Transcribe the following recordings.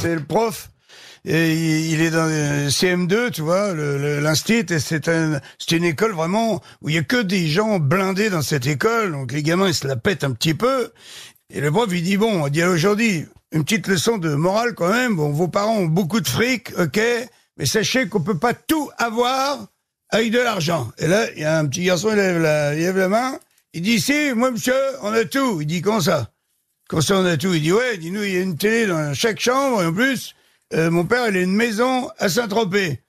c'est le prof. Et il est dans le CM2, tu vois, l'instit, et c'est un, c'est une école vraiment où il y a que des gens blindés dans cette école, donc les gamins ils se la pètent un petit peu. Et le prof il dit bon, on dit aujourd'hui une petite leçon de morale quand même. Bon, vos parents ont beaucoup de fric, ok, mais sachez qu'on peut pas tout avoir avec de l'argent. Et là, il y a un petit garçon, il lève la, il lève la main, il dit si, moi monsieur, on a tout. Il dit comment ça? Comment ça on a tout Il dit ouais, il dit nous il y a une télé dans chaque chambre et en plus euh, mon père il a une maison à Saint-Tropez.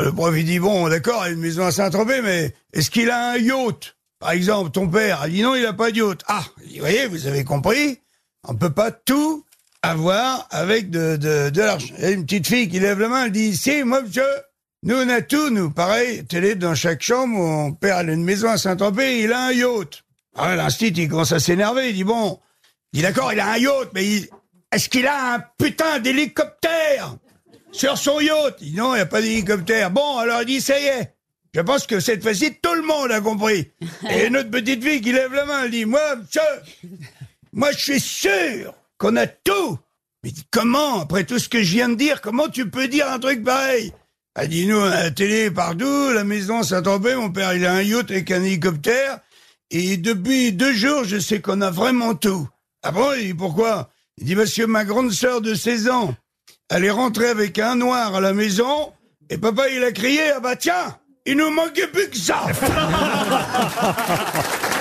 Le prof il dit bon d'accord, il a une maison à Saint-Tropez, mais est-ce qu'il a un yacht? Par exemple, ton père, il dit non, il a pas de yacht. Ah, il dit, voyez, vous avez compris, on peut pas tout avoir avec de, de, de l'argent. Il y a une petite fille qui lève la main, elle dit si, moi monsieur, nous on a tout, nous, pareil, télé dans chaque chambre, mon père il a une maison à Saint-Tropez, il a un yacht. Ah, l'instit, il commence à s'énerver, il dit bon, il dit d'accord, il a un yacht, mais il- est-ce qu'il a un putain d'hélicoptère sur son yacht? Il dit non, il n'y a pas d'hélicoptère. Bon, alors il dit ça y est. Je pense que cette fois-ci, tout le monde a compris. Et une autre petite fille qui lève la main, elle dit, moi, monsieur, moi je suis sûr qu'on a tout. Mais comment, après tout ce que je viens de dire, comment tu peux dire un truc pareil? Elle dit, nous, la télé partout, la maison Saint-Tropez, mon père, il a un yacht avec un hélicoptère. Et depuis deux jours, je sais qu'on a vraiment tout. Ah bon pourquoi? Il dit, monsieur, ma grande sœur de 16 ans, elle est rentrée avec un noir à la maison, et papa, il a crié, ah bah tiens, il nous manquait plus que ça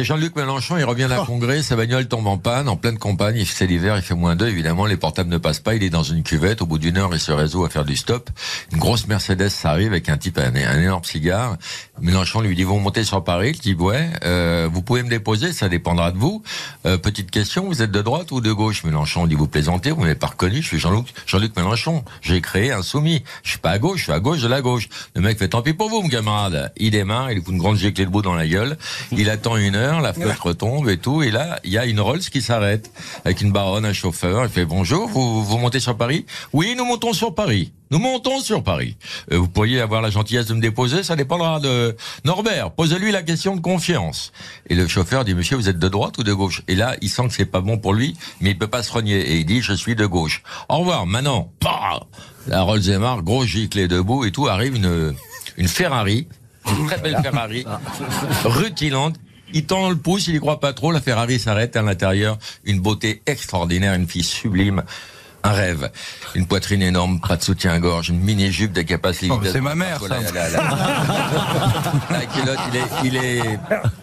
C'est Jean-Luc Mélenchon, il revient d'un congrès, sa bagnole tombe en panne, en pleine campagne, il- c'est l'hiver, il fait moins 2, évidemment, les portables ne passent pas, il est dans une cuvette, au bout d'une heure, il se résout à faire du stop. Une grosse Mercedes arrive avec un type, un, un énorme cigare. Mélenchon lui dit, vous montez sur Paris, il dit, ouais, euh, vous pouvez me déposer, ça dépendra de vous. Euh, petite question, vous êtes de droite ou de gauche? Mélenchon dit, vous plaisantez, vous m'avez pas reconnu, je suis Jean-Luc Jean-Luc Mélenchon, j'ai créé un soumis. Je suis pas à gauche, je suis à gauche de la gauche. Le mec fait, tant pis pour vous, mon camarade. Il démarre, il fout une grande giclée de bout dans la gueule, il attend une heure, la fenêtre tombe et tout, et là, il y a une Rolls qui s'arrête, avec une baronne, un chauffeur, il fait, bonjour, vous, vous montez sur Paris? Oui, nous montons sur Paris. Nous montons sur Paris. Euh, vous pourriez avoir la gentillesse de me déposer, ça dépendra de Norbert. Posez-lui la question de confiance. Et le chauffeur dit, monsieur, vous êtes de droite ou de gauche? Et là, il sent que c'est pas bon pour lui, mais il peut pas se renier. Et il dit, je suis de gauche. Au revoir, maintenant. Pah la Rolls démarre, gros giclée debout et tout, arrive une, une Ferrari, une très belle Ferrari, rutilante. Il tend le pouce, il y croit pas trop, la Ferrari s'arrête à l'intérieur, une beauté extraordinaire, une fille sublime. Un rêve, une poitrine énorme, pas de soutien-gorge, une mini-jupe de capacité. Oh, c'est ma mère, ça. La, la- la- la culotte, il est, il est,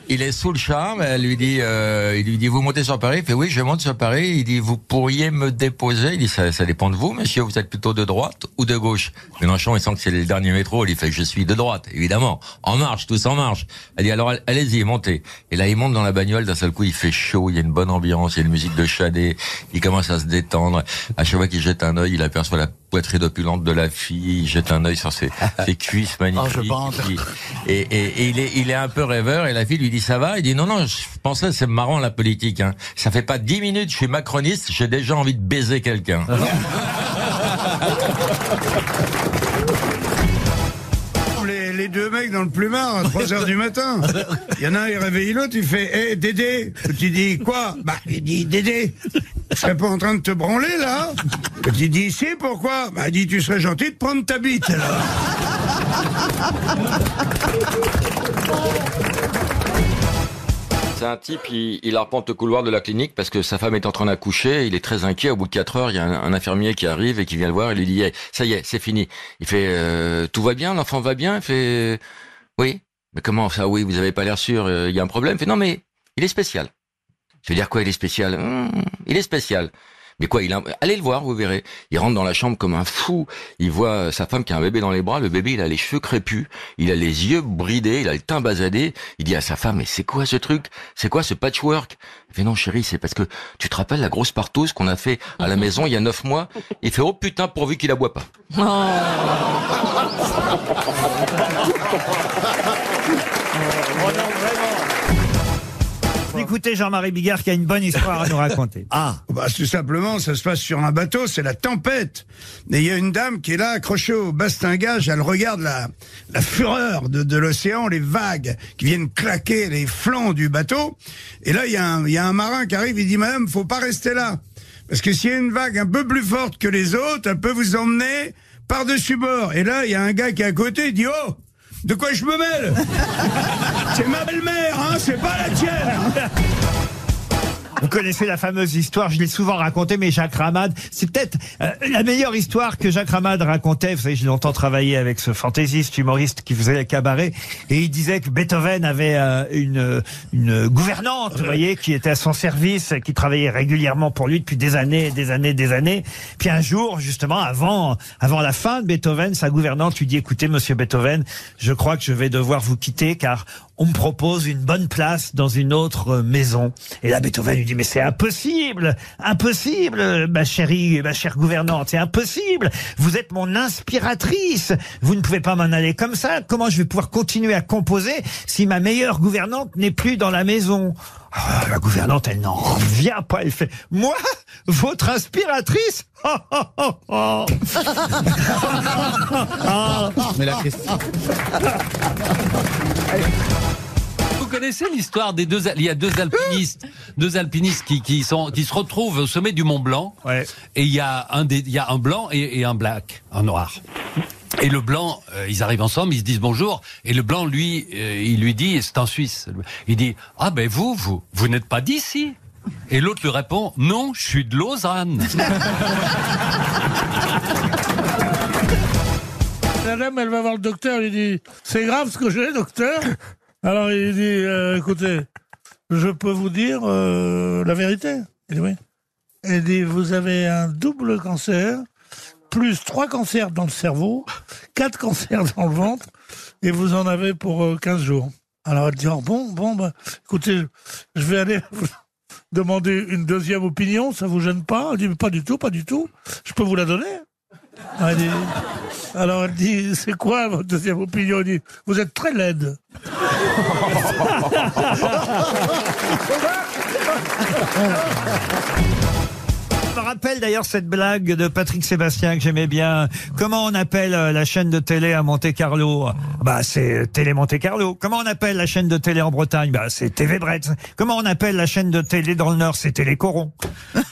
il est sous le charme. Elle lui dit, euh, il lui dit, vous montez sur Paris? Il fait oui, je monte sur Paris. Il dit, vous pourriez me déposer? Il dit, ça, ça dépend de vous, monsieur. Vous êtes plutôt de droite ou de gauche? Mélenchon, il sent que c'est le dernier métro. Il fait, je suis de droite, évidemment. En marche, tous en marche. Elle dit, alors allez-y, montez. Et là, il monte dans la bagnole. D'un seul coup, il fait chaud. Il y a une bonne ambiance. Il y a une musique de Chadet. Il commence à se détendre. À chaque fois qu'il jette un œil, il aperçoit la poitrine opulente de la fille. Il jette un œil sur ses, ses cuisses magnifiques. Oh. Il- et, et, et il, est, il est un peu rêveur et la fille lui dit ça va? Il dit non non je pensais c'est marrant la politique hein. ça fait pas dix minutes je suis macroniste j'ai déjà envie de baiser quelqu'un les, deux mecs dans le plumard à 3 heures du matin. Il y en a un, il réveille l'autre, il fait Hé, Dédé Tu dis quoi? Bah, il dit Dédé, tu serais pas en train de te branler, là. Tu dis Si, pourquoi? Bah, dit Tu serais gentil de prendre ta bite, là. c'est un type il, arpente le couloir de la clinique parce que sa femme est en train d'accoucher. Il est très inquiet. Au bout de quatre heures il y a un, un infirmier qui arrive et qui vient le voir. Il lui dit Hey, ça y est c'est fini. Il fait euh, tout va bien? L'enfant va bien? Il fait oui. Mais comment ça? Oui vous avez pas l'air sûr. Euh, il y a un problème? Il fait non mais il est spécial Je veux dire quoi, il est spécial? Hum, Il est spécial. Mais quoi, il a... allez le voir, vous verrez. Il rentre dans la chambre comme un fou. Il voit sa femme qui a un bébé dans les bras. Le bébé, il a les cheveux crépus, il a les yeux bridés, il a le teint basadé. Il dit à sa femme, mais c'est quoi ce truc? C'est quoi ce patchwork? Il fait non, chérie, c'est parce que tu te rappelles la grosse partouze qu'on a fait à la maison il y a neuf mois Il fait oh putain, pourvu qu'il la boit pas. Écouter Jean-Marie Bigard qui a une bonne histoire à nous raconter. Ah, Bah, tout simplement, ça se passe sur un bateau, c'est la tempête. Et il y a une dame qui est là, accrochée au bastingage, elle regarde la, la fureur de, de l'océan, les vagues qui viennent claquer les flancs du bateau. Et là, il y, a un- il y a un marin qui arrive, il dit, madame, faut pas rester là. Parce que s'il y a une vague un peu plus forte que les autres, elle peut vous emmener par-dessus bord. Et là, il y a un gars qui est à côté, il dit, oh, de quoi je me mêle? C'est ma belle-mère, hein, c'est pas la tienne Vous connaissez la fameuse histoire, je l'ai souvent racontée, mais Jacques Ramade, c'est peut-être euh, la meilleure histoire que Jacques Ramade racontait. Vous savez, j'ai longtemps travaillé avec ce fantaisiste, humoriste qui faisait le cabaret, et il disait que Beethoven avait euh, une, une gouvernante, vous voyez, qui était à son service, qui travaillait régulièrement pour lui depuis des années, des années, des années. Puis un jour, justement, avant, avant la fin de Beethoven, sa gouvernante lui dit, écoutez, monsieur Beethoven, je crois que je vais devoir vous quitter, car on me propose une bonne place dans une autre euh, maison. Et là, Beethoven lui dit, mais c'est impossible, impossible, ma chérie, ma chère gouvernante, c'est impossible. Vous êtes mon inspiratrice. Vous ne pouvez pas m'en aller comme ça. Comment je vais pouvoir continuer à composer si ma meilleure gouvernante n'est plus dans la maison? Ah, la gouvernante, elle n'en revient pas. Elle fait, moi, votre inspiratrice? Mais la question. Vous connaissez l'histoire des deux il y a deux alpinistes deux alpinistes qui, qui sont qui se retrouvent au sommet du Mont Blanc. Ouais. et il y a un des il y a un blanc et, et un black un noir. Et le blanc euh, ils arrivent ensemble ils se disent bonjour. Et le blanc lui euh, il lui dit c'est en Suisse il dit ah ben vous vous vous n'êtes pas d'ici! Et l'autre lui répond non je suis de Lausanne La dame, elle va voir le docteur, il dit C'est grave ce que j'ai, docteur Alors il dit euh, Écoutez, je peux vous dire euh, la vérité Il dit Oui. Elle dit Vous avez un double cancer, plus trois cancers dans le cerveau, quatre cancers dans le ventre, et vous en avez pour euh, 15 jours. Alors elle dit Oh, Bon, bon, bah, écoutez, je vais aller demander une deuxième opinion, ça vous gêne pas? Elle dit Pas du tout, pas du tout. Je peux vous la donner? Elle dit- alors elle dit, c'est quoi votre deuxième opinion? Elle dit, vous êtes très laide. Je me rappelle d'ailleurs cette blague de Patrick Sébastien que j'aimais bien. Comment on appelle euh, la chaîne de télé à Monte Carlo? Bah c'est Télé Monte Carlo. Comment on appelle la chaîne de télé en Bretagne? Bah c'est TV Bretz. Comment on appelle la chaîne de télé dans le Nord? C'est Télé Coron. bah,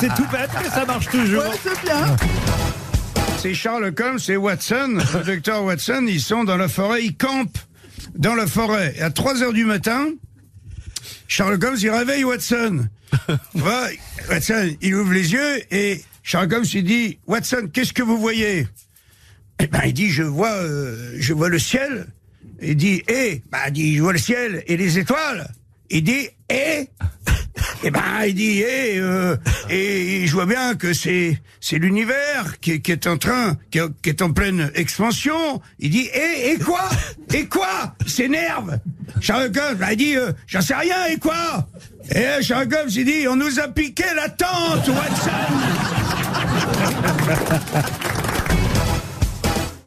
c'est tout bête, mais ça marche toujours. C'est Charles Holmes et Watson, le docteur Watson, ils sont dans la forêt, ils campent dans la forêt. Et à 3 heures du matin, Charles Holmes, il réveille Watson. Watson, il ouvre les yeux et Charles Holmes, il dit, Watson, qu'est-ce que vous voyez? Eh ben, il dit, je vois, euh, je vois le ciel. Il dit, et, bah, il dit, je vois le ciel et les étoiles. Il dit, et, eh? Ben, il dit, et, euh, et je vois bien que c'est c'est l'univers qui, est- en train, qui, est- en pleine expansion. Il dit, et, et quoi? Et quoi? S'énerve. Bah, il dit, euh, j'en sais rien, et quoi? Et Charles Holmes, il dit, on nous a piqué la tente, Watson